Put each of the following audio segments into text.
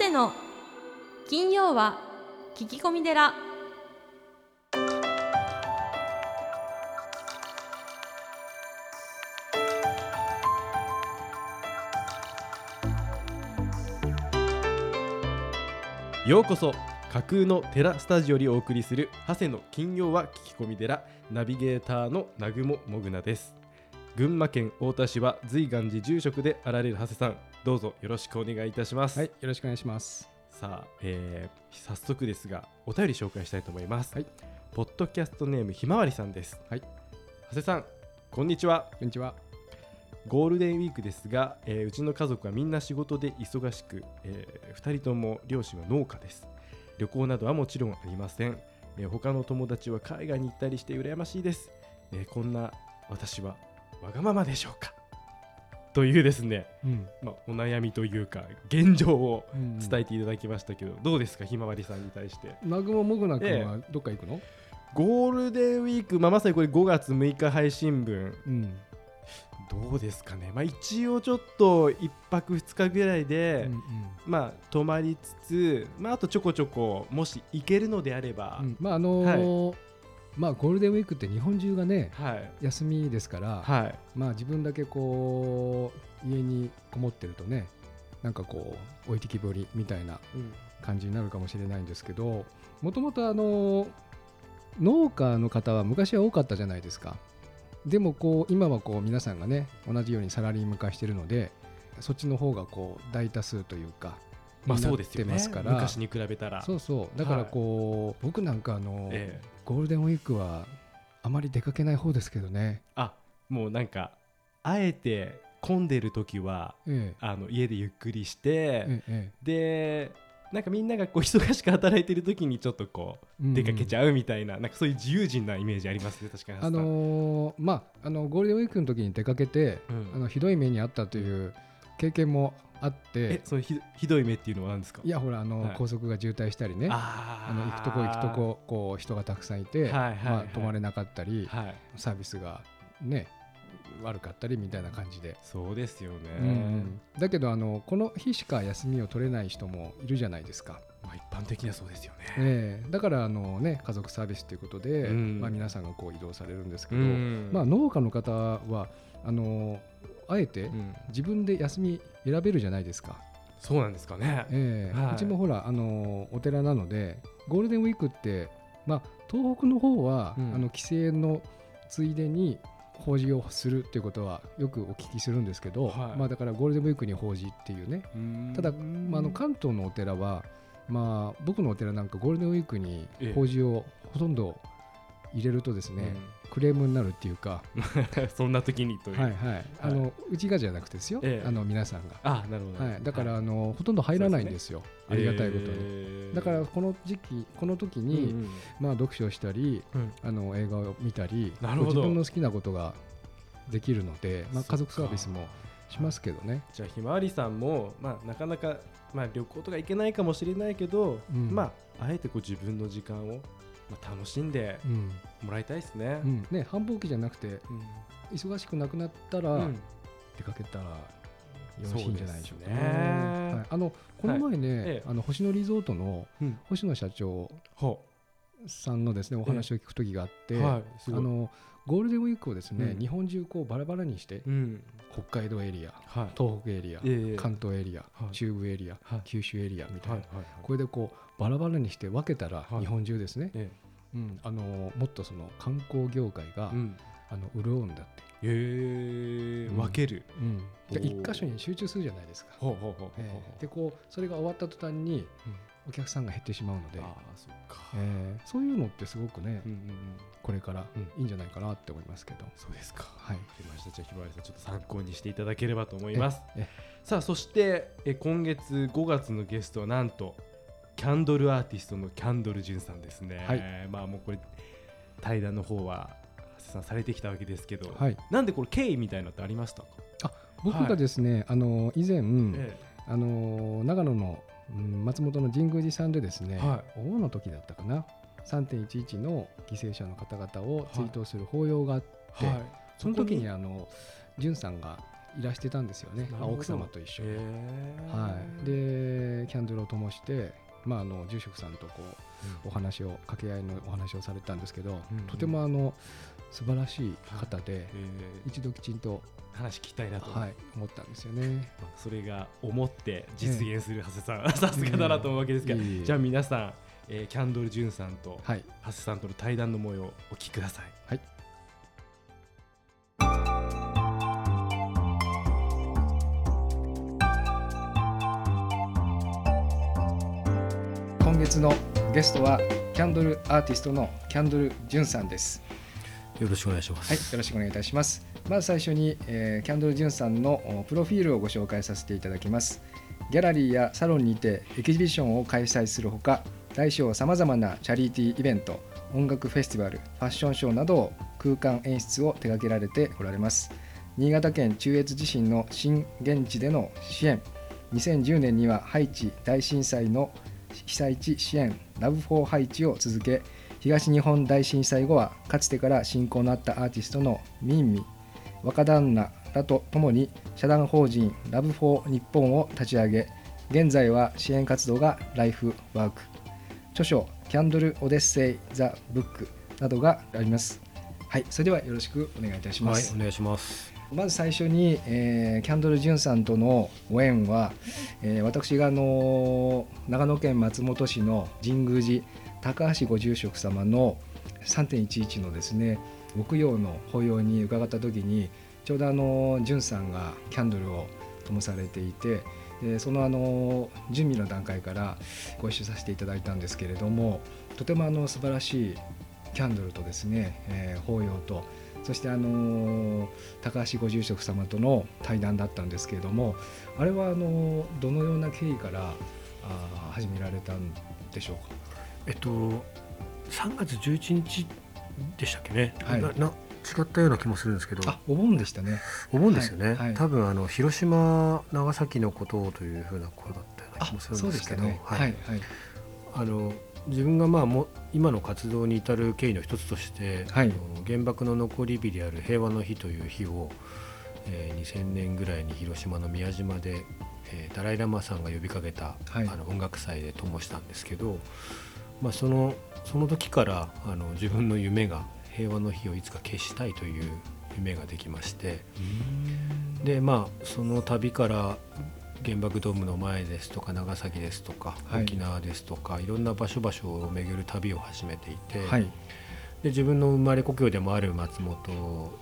谷の。金曜は聞き込み寺。ようこそ架空の寺スタジオにお送りする長谷の金曜は聞き込み寺ナビゲーターの南雲もぐなです。群馬県太田市は随願寺住職であられる長谷さん。どうぞよろしくお願いいたします、はい、よろしくお願いします。さあ、えー早速ですがお便り紹介したいと思います、はい。ポッドキャストネームひまわりさんです。はい。長谷さんこんにちは。こんにちは。ゴールデンウィークですが、えーうちの家族はみんな仕事で忙しく、え2人とも両親は農家です。旅行などはもちろんありません、えー他の友達は海外に行ったりして羨ましいです、えーこんな私はわがままでしょうかというですね、うん、まあ、お悩みというか現状を伝え。えていただきましたけど、どうですかひまわりさんに対して？南雲もぐな君はどっか行くの？ゴールデンウィーク、まあ、まさにこれ5月6日配信分。うん。どうですかね、まあ、一応ちょっと1泊2日ぐらいで、うんまあ、泊まりつつ、まあ、あとちょこちょこもし行けるのであれば、うん。うんまああのーまあゴールデンウィークって日本中がねはい。休みですから、はい。まあ自分だけこう家にこもってるとね、なんかこう置いてきぼりみたいなうん。感じになるかもしれないんですけど、もともとあの農家の方は昔は多かったじゃないですか。でもこう今はこう皆さんがね同じようにサラリーマン化してるので、そっちの方がこう大多数というか。まあそうですよね。昔に比べたら。そうそう。だからこう、僕なんかあの、ええゴールデンウィークはあまり出かけない方ですけどね、あもうなんかあえて混んでる時はええ。あの家でゆっくりして、ええでなんかみんながこう忙しく働いてる時にちょっとこうええ出かけちゃうみたいな,、なんかそういう自由人なイメージありますね確かにあのーまああのゴールデンウィークの時に出かけて、うん。あのひどい目にあったという経験もあっえてそのひひどい目っていうのは何ですか？いやほらあの、はい。高速が渋滞したりね。あの行くとこ行くとここう人がたくさんいて、はいはいはい。まあ、泊まれなかったり、はい。サービスがね悪かったりみたいな感じで、そうですよね、うんうん。だけどあのこの日しか休みを取れない人もいるじゃないですか。まあ、一般的にはそうですよね、ええ。だからあの、ね、家族サービスということで、うん。まあ、皆さんがこう移動されるんですけうど、ん。まあ、農家の方はあのあえてうん。自分で休み選べるじゃないですか、そうなんですかね、ええ。はい。うちもほらあのお寺なのでゴールデンウィークって、まあ、東北の方は、うん。あの帰省のついでに法事をするっていうことはよくお聞きするんですけど、はい。まあ、だからゴールデンウィークに法事っていうね。うん。ただ、まあ、あの関東のお寺は、まあ、僕のお寺なんかゴールデンウィークにええ。法事をほとんど入れるとですね、クレームになるっていうか、う んそんな時にという、はいはい、あのうちがじゃなくてですよ、ええ。あの皆さんが、あなるほど、はい、だから、あのほとんど入らないんですよ、ありがたいことに。にだからこの時期この時に、うんうん。まあ、読書をしたりうん。あの映画を見たりなるほど。自分の好きなことができるので、まあ、家族サービスもしますけどね。じゃあひまわりさんも、まあ、なかなか、まあ、旅行とか行けないかもしれないけど、うん。まああえてこう自分の時間を、まあ、楽しんでうん。もらいたいですね。う。ん。ね、繁忙期じゃなくてうん。忙しくなくなったら、うん。出かけたらよろしいんじゃないでしょうかね。はい、あのこの前ね、ええ。あの星野リゾートのうん。星野社長ほさんのですねお話を聞く時があって、うはい。あのゴールデンウィークをですね、うん。日本中こうバラバラにして、うん。北海道エリアはい。東北エリア、ええ。関東エリア、はい。中部エリア、はい。九州エリアみたいな、これでこうバラバラにして分けたら、はい。日本中ですね、えうん、あのもっとその観光業界が、あの潤うんだって、うん。ええ分ける。うん、一箇所に集中するじゃないですか。でこうそれが終わった途端にうんお客さんが減ってしまうので、ああそっか。ええそういうのってすごくね、うんうんうん。これからうん。いいんじゃないかなって思いますけど、そうですか。はい。わかりました。じゃあひまわりさんちょっと参考にしていただければと思います。えさあそしてえ今月5月のゲストはなんとキャンドルアーティストのキャンドル・ジュンさんですね、はい。まあもうこれ対談の方はさんされてきたわけですけど、はい、なんでこれ経緯みたいなのってありましたか、僕がですね、あの以前、えあの長野の、うん松本の神宮寺さんでですね、はお盆の時だったかな。3.11の犠牲者の方々を追悼する法要があって、えはい。その時にあの潤さんがいらしてたんですよね奥様と一緒に。はい、でキャンドルを灯して、まあ、あの住職さんとこうお話を掛け合いのお話をされたんですけど、うん。とてもあの素晴らしい方で、え一度きちんと、ー話聞きたいなと、はい、思ったんですよね。まあそれが思って実現する長谷さん、さすがだなと思うわけですが、いえいえじゃあ皆さん、えーキャンドル・ジュンさんとはい、長谷さんとの対談の模様をお聞きください。はい。今月のゲストはキャンドルアーティストのキャンドル・ジュンさんです。よろしくお願いしまはい、よろしくお願いいたします。まず最初に、えーキャンドル・ジュンさんのプロフィールをご紹介させていただきます。ギャラリーやサロンにてエキシビションを開催するほか、大小さまざまなチャリティーイベント、音楽フェスティバル、ファッションショーなどを空間演出を手掛けられておられます。新潟県中越地震の震源地での支援、2010年にはハイチ大震災の被災地支援、 LOVE FOR HAITI を続け、東日本大震災後はかつてから親交のあったアーティストの MINMI 若旦那らとともに社団法人 LOVE FOR NIPPON を立ち上げ現在は支援活動がライフワーク。著書「 Candle Odyssey the Book」などがあります。はいそれではよろしくお願いいたしまはいす、、お願いします。まず最初に、えーキャンドル・ジュンさんとのご縁は、えー私が、あのー長野県松本市の神宮寺高橋ご住職様の3.11のですね木曜の法要に伺った時にちょうどあのジュンさんがキャンドルを灯されていてでそのあの準備の段階からご一緒させていただいたんですけれどもとてもあの素晴らしいキャンドルとですね、えー法要とそしてあの高橋ご住職様との対談だったんですけれどもあれはあのどのような経緯からあ始められたんでしょうか？えっと3月11日でしたっけね。はい。なな違ったような気もするんですけど、あお盆でしたね。思うんですよね。はい。はい。多分あの広島長崎のことをというふうなことだったようなあ気もするんでけど、ですしたね。ははいいはい。あの自分がまあも今の活動に至る経緯の一つとして、はい。原爆の残り日である平和の日という日を、えー2000年ぐらいに広島の宮島で、えーダライ・ラマさんが呼びかけた、はい。あの音楽祭で灯したんですけど、まあ、そのその時からあの自分の夢が平和の日をいつか消したいという夢ができましてでまあその旅から原爆ドームの前ですとか長崎ですとか、はい。沖縄ですとかいろんな場所場所を巡る旅を始めていて、はい。で自分の生まれ故郷でもある松本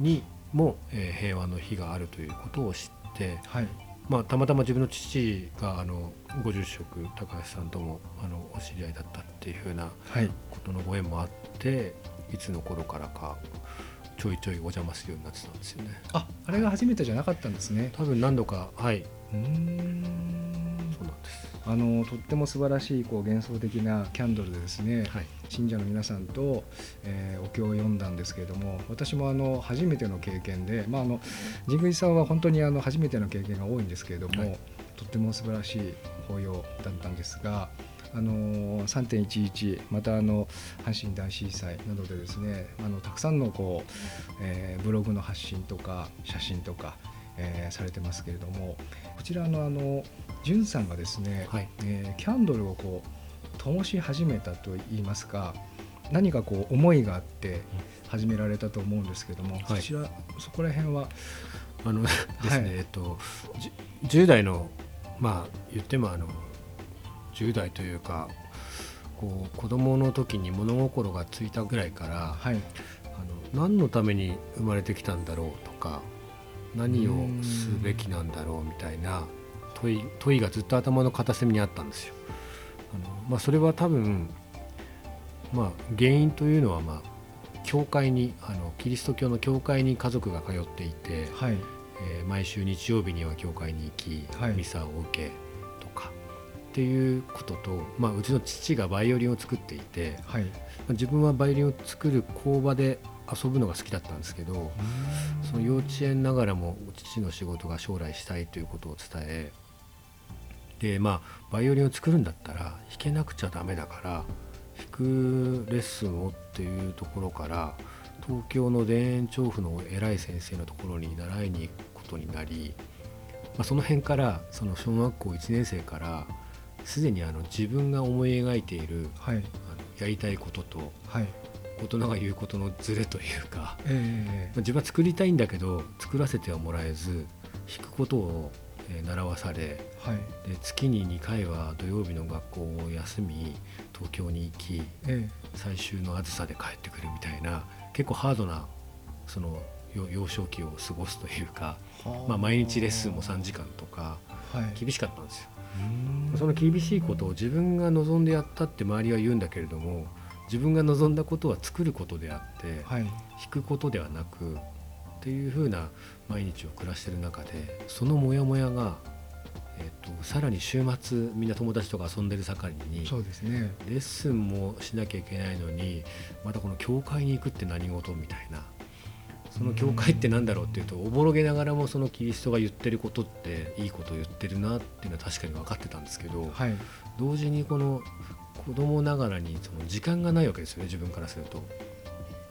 にも、えー平和の日があるということを知って、はいまあ、たまたま自分の父があのご住職高橋さんともあのお知り合いだったっていうふうなはいことのご縁もあっていつの頃からかちょいちょいお邪魔するようになってたんですよね。ああれが初めてじゃなかったんですね多分何度かはいうーん。あのとっても素晴らしいこう幻想的なキャンドルでですね、はい信者の皆さんと、えーお経を読んだんですけれども私もあの初めての経験で、まあ、あの神宮寺さんは本当にあの初めての経験が多いんですけれども、はいとっても素晴らしい法要だったんですが。あの3.11またあの阪神大震災などでですねあのたくさんのこう、えーブログの発信とか写真とか、えーされてますけれどもこちらのあのじゅんさんがですね、はい。えーキャンドルをこう灯し始めたといいますか何かこう思いがあって始められたと思うんですけども、そちらそこら辺はあのですね、はい。えっとじ10代のまあ言ってもあの10代というかこう子供の時に物心がついたぐらいからはい。あの何のために生まれてきたんだろうとか何をすべきなんだろうみたいな問い問いがずっと頭の片隅にあったんですよ。あのまあ、それは多分、まあ、原因というのは、まあ、教会にあのキリスト教の教会に家族が通っていて、はい。えー毎週日曜日には教会に行き、はい。ミサを受けとかっていうことと、まあ、うちの父がバイオリンを作っていて、まはい。あ自分はバイオリンを作る工場で遊ぶのが好きだったんですけどその幼稚園ながらも父の仕事が将来したいということを伝えでまあバイオリンを作るんだったら弾けなくちゃダメだから弾くレッスンをっていうところから東京の田園調布の偉い先生のところに習いに行くことになり、まあ、その辺からその小学校1年生からすでにあの自分が思い描いているはい。あのやりたいこととはい大人が言うことのズレというか、えまあ自分は作りたいんだけど作らせてはもらえず弾くことをえー習わされえはい。で月に2回は土曜日の学校を休み東京に行きえ最終のあずさで帰ってくるみたいな結構ハードなそのよ幼少期を過ごすというか、まあ、毎日レッスンも3時間とかはい。厳しかったんですよ。うん。その厳しいことを自分が望んでやったって周りは言うんだけれども自分が望んだことは作ることであってはい。弾くことではなくっていう風な毎日を暮らしてる中でそのモヤモヤが、えっとさらに週末みんな友達とか遊んでる盛りにそうですね。レッスンもしなきゃいけないのにまたこの教会に行くって何事みたいな。その教会って何だろうっていうとおぼろげながらもそのキリストが言ってることっていいことを言ってるなっていうのは確かに分かってたんですけどはい。同時にこの子供ながらにその時間がないわけですよね自分からすると。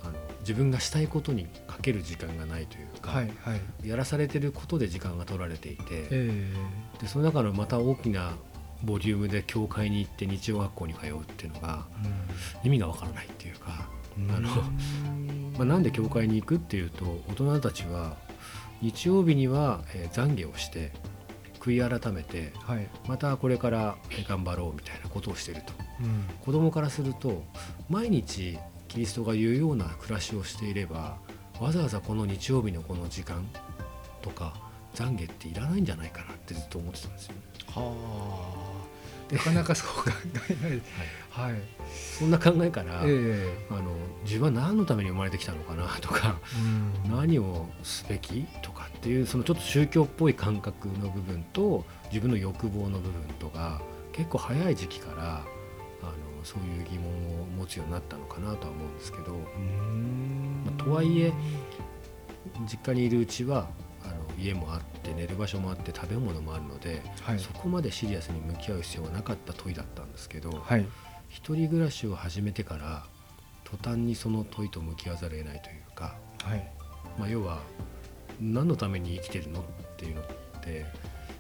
あの自分がしたいことにかける時間がないというか、はいはい。やらされてることで時間が取られていてえでその中のまた大きなボリュームで教会に行って日曜学校に通うっていうのが意味がわからないっていうか、えあの まあ、なんで教会に行くっていうと大人たちは日曜日には、えー懺悔をして悔い改めてはい。またこれからえー頑張ろうみたいなことをしていると。うん。子供からすると毎日キリストが言うような暮らしをしていればわざわざこの日曜日のこの時間とか懺悔っていらないんじゃないかなってずっと思ってたんですよね。はあ。なかなかそう考えない。はい。そんな考えから、えあの自分は何のために生まれてきたのかなとかえうん。何をすべきとかっていうそのちょっと宗教っぽい感覚の部分と自分の欲望の部分とか結構早い時期からあのそういう疑問を持つようになったのかなとは思うんですけど、うん。まあとはいえ実家にいるうちはあの家もあって寝る場所もあって食べ物もあるので、はい。そこまでシリアスに向き合う必要はなかった問いだったんですけど、はい。一人暮らしを始めてから途端にその問いと向き合わざるを得ないというか、はい。まあ、要は何のために生きてるの？っていうのって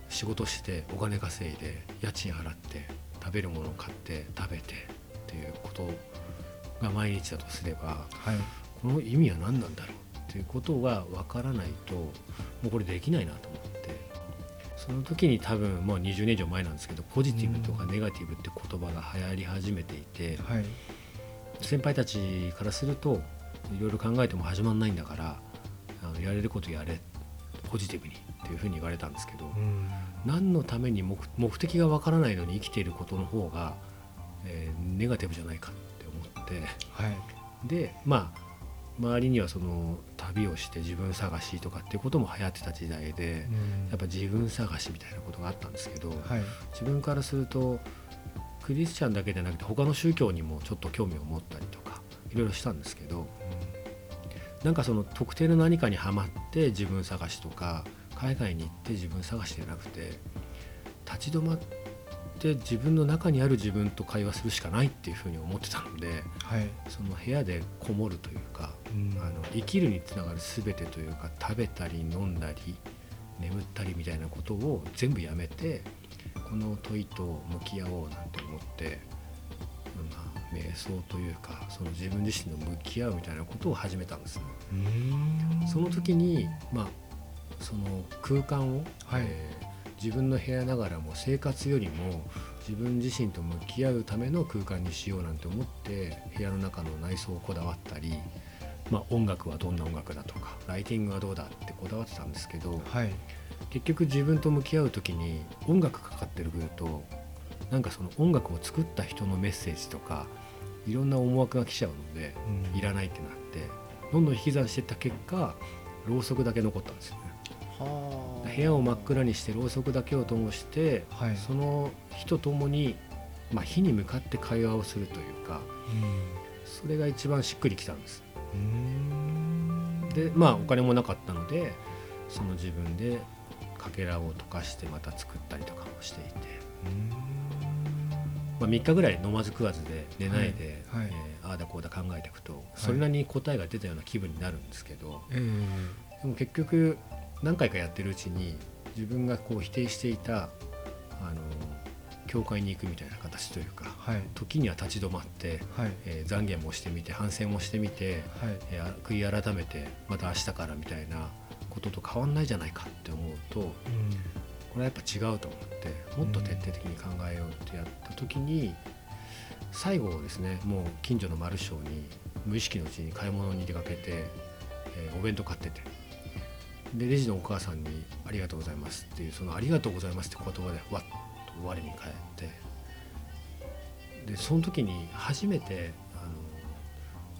仕事してお金稼いで家賃払って食べるものを買って食べてっていうことが毎日だとすればはい。この意味は何なんだろうっていうことが分からないともうこれできないなと思って。その時に多分もう20年以上前なんですけどポジティブとかネガティブって言葉が流行り始めていてはい。先輩たちからするといろいろ考えても始まんないんだからあのやれることやれポジティブにっていうふうに言われたんですけどうん。何のために目目的が分からないのに生きていることの方が、えーネガティブじゃないかって思って。はい。でまあ周りにはその旅をして自分探しとかっていうことも流行ってた時代でやっぱ自分探しみたいなことがあったんですけど、はい。自分からするとクリスチャンだけでなくて他の宗教にもちょっと興味を持ったりとかいろいろしたんですけどなんかその特定の何かにはまって自分探しとか海外に行って自分探しじゃなくて立ち止まって自分の中にある自分と会話するしかないっていうふうに思ってたのではい。その部屋でこもるというかうん。あの生きるにつながる全てというか食べたり飲んだり眠ったりみたいなことを全部やめてこの問いと向き合おうなんて思って、まあ、瞑想というかその自分自身の向き合うみたいなことを始めたんです。その時に、まあ、その空間を、はい。えー自分の部屋ながらも生活よりも自分自身と向き合うための空間にしようなんて思って部屋の中の内装をこだわったり、まあ、音楽はどんな音楽だとかライティングはどうだってこだわってたんですけどはい。結局自分と向き合う時に音楽かかってくるとなんかその音楽を作った人のメッセージとかいろんな思惑が来ちゃうのでうん。いらないってなってどんどん引き算していった結果ろうそくだけ残ったんですよね。は部屋を真っ暗にしてろうそくだけを灯して、はい。その火とともに、まあ、火に向かって会話をするというかそれが一番しっくりきたんです。うん。でまあお金もなかったのでその自分でかけらを溶かしてまた作ったりとかもしていてまあ、3日ぐらい飲まず食わずで寝ないで、はいはいえーああだこうだ考えていくとそれなりに答えが出たような気分になるんですけど、えでも結局何回かやってるうちに自分がこう否定していたあの教会に行くみたいな形というかはい時には立ち止まって、はいえー懺悔もしてみて反省もしてみて、はいえーあ悔い改めてまた明日からみたいなことと変わんないじゃないかって思うとこれはやっぱ違うと思ってもっと徹底的に考えようってやった時に最後ですねもう近所のマルショーに無意識のうちに買い物に出かけて、えーお弁当買っててでレジのお母さんに「ありがとうございます」っていうその「ありがとうございます」って言葉でわっと我に返ってでその時に初めてあの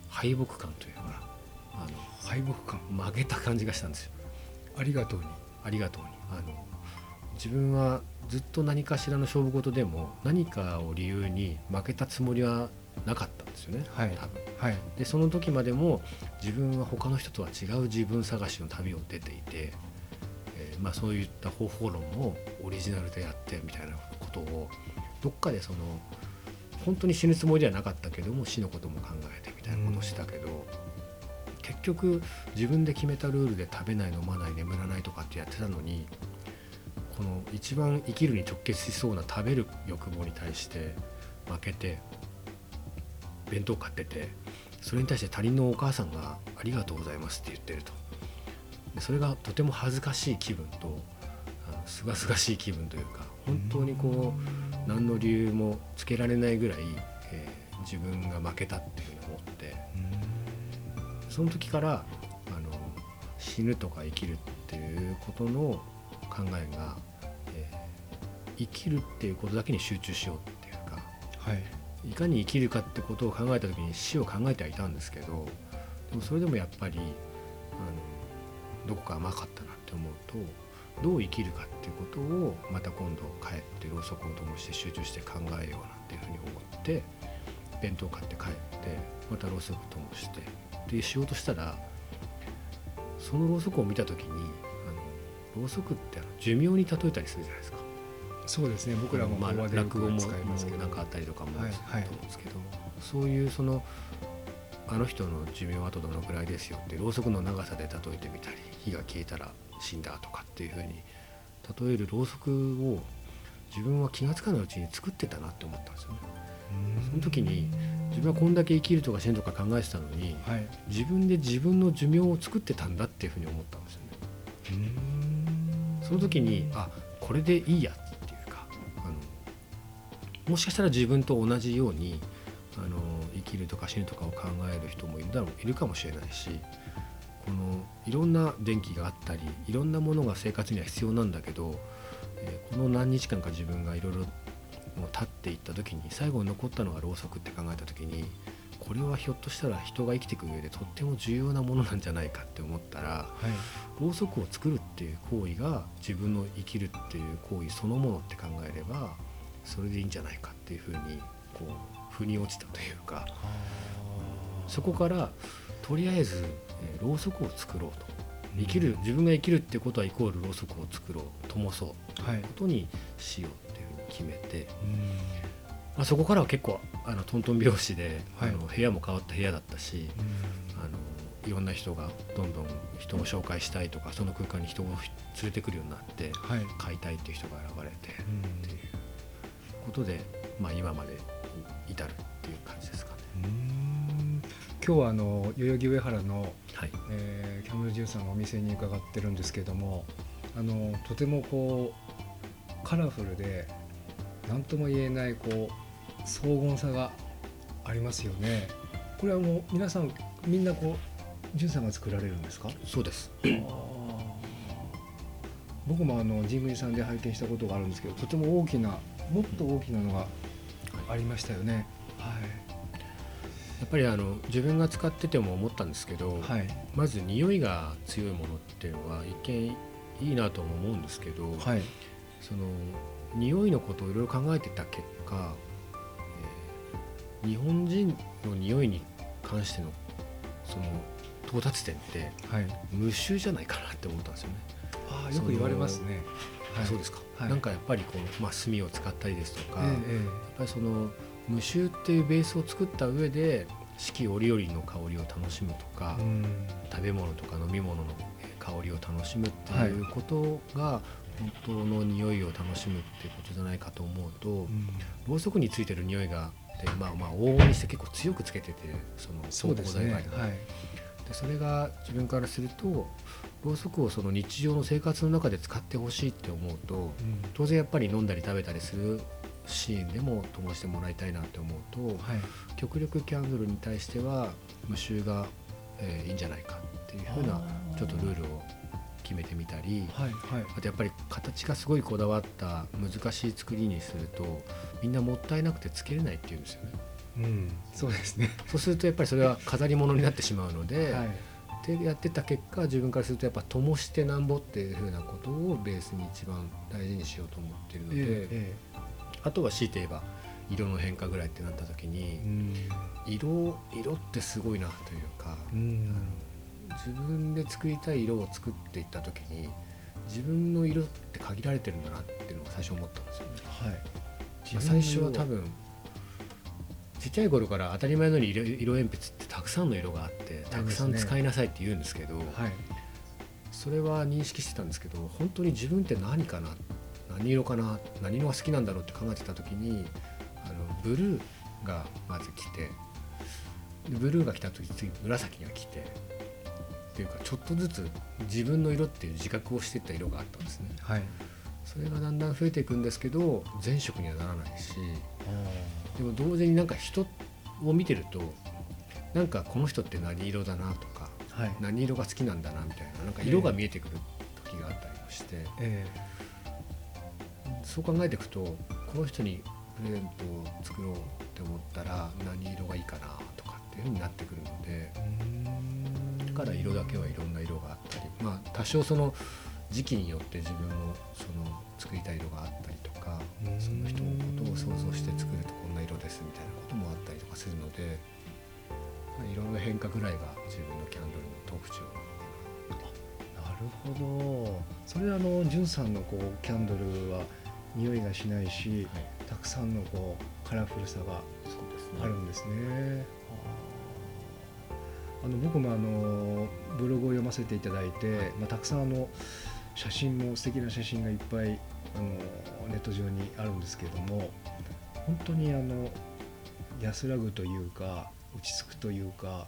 敗北感というかあ敗北感。の負けた感じがしたんですよ。ありがとうに。ありがとうに。あの自分はずっと何かしらの勝負事でも何かを理由に負けたつもりはなかったんですよね、はい。多分。はい。でその時までも自分は他の人とは違う自分探しの旅を出ていて、えーまあ、そういった方法論もオリジナルでやってみたいなことをどっかでその本当に死ぬつもりではなかったけども死のことも考えてみたいなことをしたけど、結局自分で決めたルールで食べない飲まない眠らないとかってやってたのにこの一番生きるに直結しそうな食べる欲望に対して負けて弁当買っててそれに対して他人のお母さんが「ありがとうございます」って言ってると。でそれがとても恥ずかしい気分とすがすがしい気分というか本当にこう何の理由もつけられないぐらい、えー自分が負けたっていうふうに思ってその時からあの死ぬとか生きるっていうことの考えが、生きるっていうことだけに集中しようっていうかはいいかに生きるかってことを考えた時に死を考えてはいたんですけどでもそれでもやっぱりあのどこか甘かったなって思うとどう生きるかっていうことをまた今度帰ってろうそくを灯して集中して考えようなんていうふうに思って弁当買って帰ってまたろうそく灯してでしようとしたらそのろうそくを見た時にあのろうそくってあの寿命に例えたりするじゃないですか。そうですね。僕らもまあ落語も使いますけど。なんかあったりとかもはいすると思うんですけど、そういうそのあの人の寿命はあとどのくらいですよってろうそくの長さで例えてみたり火が消えたら死んだとかっていうふうに例えるろうそくを自分は気が付かないうちに作ってたなって思ったんですよね。その時に自分はこんだけ生きるとか死ぬとか考えてたのにはい。自分で自分の寿命を作ってたんだっていうふうに思ったんですよね。その時にあこれでいいやもしかしたら自分と同じようにあの生きるとか死ぬとかを考える人もいるだろういるかもしれないしこのいろんな電気があったりいろんなものが生活には必要なんだけど、えーこの何日間か自分がいろいろもう立っていった時に最後に残ったのがろうそくって考えた時にこれはひょっとしたら人が生きていく上でとっても重要なものなんじゃないかって思ったらはい。ろうそくを作るっていう行為が自分の生きるっていう行為そのものって考えればそれでいいんじゃないかっていうふうにこう腑に落ちたというかそこからとりあえず、えーろうそくを作ろうと。生きる自分が生きるってことはイコールろうそくを作ろう灯そうはいことにしようっていうふうに決めて、まあ、そこからは結構あのトントン拍子で、はい。あの部屋も変わった部屋だったしあのいろんな人がどんどん人を紹介したいとかその空間に人を連れてくるようになってはい。買いたいっていう人が現れてっていうことで、まあ、今まで至るっていう感じですかね。うん。今日はあの代々木上原の、はい、えーキャムルジューさんのお店に伺ってるんですけどもあのとてもこうカラフルで何とも言えないこう荘厳さがありますよね。これはもう皆さんみんなこうジュンさんが作られるんですか？そうです。僕もあの神宮さんで拝見したことがあるんですけどとても大きなもっと大きなのがありましたよね。やっぱりあの自分が使ってても思ったんですけど、はい、はい、まず匂いが強いものっていうのは一見いいなとも思うんですけど、はい、その匂いのことをいろいろ考えてた結果、えー日本人の匂いに関してのその到達点ってはい、無臭じゃないかなって思ったんですよね。ああよく言われますね。はい。そうですか、はい。なんかやっぱりこう、まあ、炭を使ったりですとか、えやっぱりその無臭っていうベースを作った上で四季折々の香りを楽しむとか、えうん。食べ物とか飲み物のえー香りを楽しむっていうことが本当の匂いを楽しむっていうことじゃないかと思うと、うん。ろうそくについてる匂いがでまあまあ往々にして結構強くつけててそのそうですい。でそれが自分からするとろうそくをその日常の生活の中で使ってほしいって思うとうん。当然やっぱり飲んだり食べたりするシーンでも灯してもらいたいなって思うとはい。極力キャンドルに対しては無臭が、えーいいんじゃないかっていうふうなちょっとルールを決めてみたりはいはいあとやっぱり形がすごいこだわった難しい作りにするとみんなもったいなくてつけれないっていうんですよねうんそうですねそうするとやっぱりそれは飾り物になってしまうので、はいでやってた結果自分からするとやっぱ灯してなんぼっていうふうなことをベースに一番大事にしようと思っているので、ええあとは強いて言えば色の変化ぐらいってなった時にええ色色ってすごいなというか、うん。自分で作りたい色を作っていった時に自分の色って限られてるんだなっていうのが最初思ったんですよね。はい。まあ最初は多分ちっちゃい頃から当たり前のように色色鉛筆ってたくさんの色があってたくさん使いなさいって言うんですけどはい。それは認識してたんですけど本当に自分って何かな何色かな何色が好きなんだろうって考えてた時にあのブルーがまず来てでブルーが来た時次紫が来てっていうかちょっとずつ自分の色っていう自覚をしていった色があったんですね。はい。それがだんだん増えていくんですけど全色にはならないしでも同時になんか人を見てるとなんかこの人って何色だなとかはい。何色が好きなんだなみたいななんか色が見えてくる時があったりもして、えそう考えていくとこの人にプレゼントを作ろうって思ったら何色がいいかなとかっていうふうになってくるのでえだから色だけはいろんな色があったりまあ多少その時期によって自分のその作りたい色があったりとかうん。その人のことを想像して作るとこんな色ですみたいなこともあったりとかするので、まあ、色の変化ぐらいが自分のキャンドルの特徴なのかな。るほど。それはあのんさんのこうキャンドルは匂いがしないしな、はい、たくさんのこうカラフルさがあるんですね。あの僕もあのブログを読ませていただいて、まあ、たくさんあの写真も素敵な写真がいっぱいあのネット上にあるんですけれども本当にあの安らぐというか落ち着くというか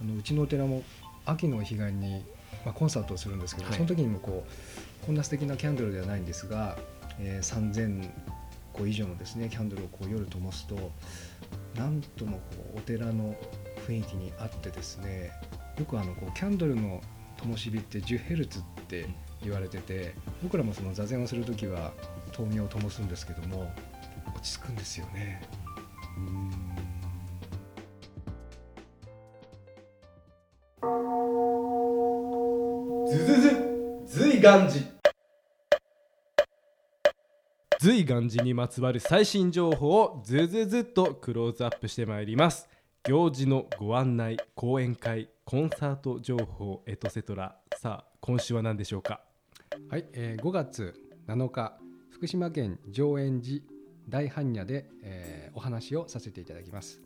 あのうちのお寺も秋の彼岸に、まあ、コンサートをするんですけど、はいその時にもこうこんな素敵なキャンドルではないんですが、えー3000個以上のですねキャンドルをこう夜灯すとなんともこうお寺の雰囲気にあってですねよくあのこうキャンドルの灯火って10ヘルツって言われてて僕らもその座禅をする時は灯明を灯すんですけども落ち着くんですよね。うん随願寺。随願寺にまつわる最新情報をずずずっとクローズアップしてまいります。行事のご案内講演会コンサート情報エトセトラさあ今週は何でしょうか？はい、えー5月7日福島県上円寺大般若で、えーお話をさせていただきます。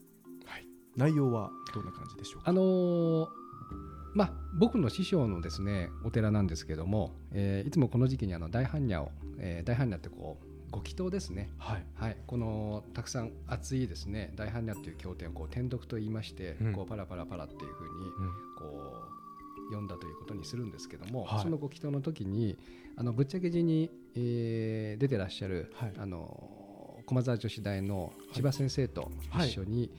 内容はどんな感じでしょうか？あのーまあ僕の師匠のですねお寺なんですけども、えーいつもこの時期にあの大般若を、えー大般若ってこうご祈祷ですね。はい。はい、このたくさん熱いですね大般若っていう経典をこう天読と言いまして、うん。こうパラパラパラっていうふうにこう読んだということにするんですけども、はい。そのご祈祷の時にあのぶっちゃけ寺に、えー出てらっしゃる、はい。あの駒沢女子大の千葉先生と一緒に、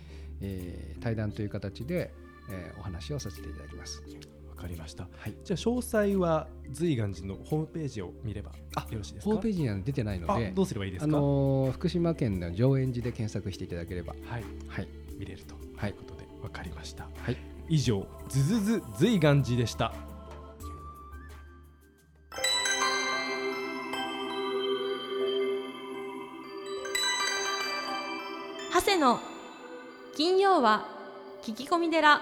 えー対談という形で、えーお話をさせていただきます。わかりました、はい。じゃあ詳細は随願寺のホームページを見ればあよろしいですか？ホームページには出てないのであどうすればいいですあか、の福島県の上円寺で検索していただければ、はい。はい。見れるとはい。いうことでわかりました、はい、以上ズズズ随願寺でした。長谷の金曜は聞き込み寺。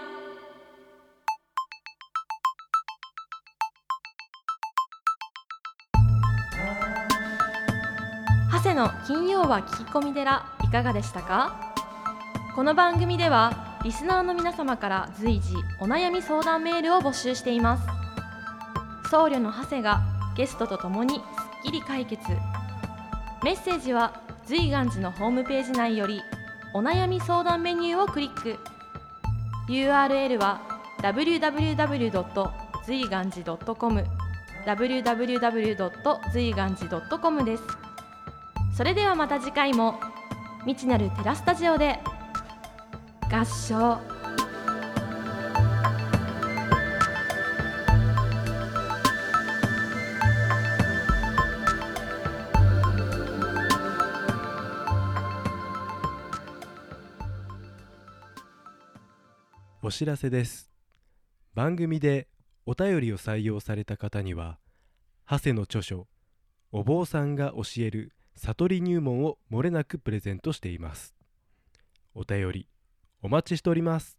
長谷の金曜は聞き込み寺いかがでしたか？この番組ではリスナーの皆様から随時お悩み相談メールを募集しています。僧侶の長谷がゲストとともにすっきり解決。メッセージは随願寺のホームページ内よりお悩み相談メニューをクリック。URL は www.zuiganji.com www.zuiganji.com です。それではまた次回も未知なるテラスタジオで合唱。知らせです。番組でお便りを採用された方には長谷の著書「お坊さんが教える悟り入門」をもれなくプレゼントしています。お便りお待ちしております。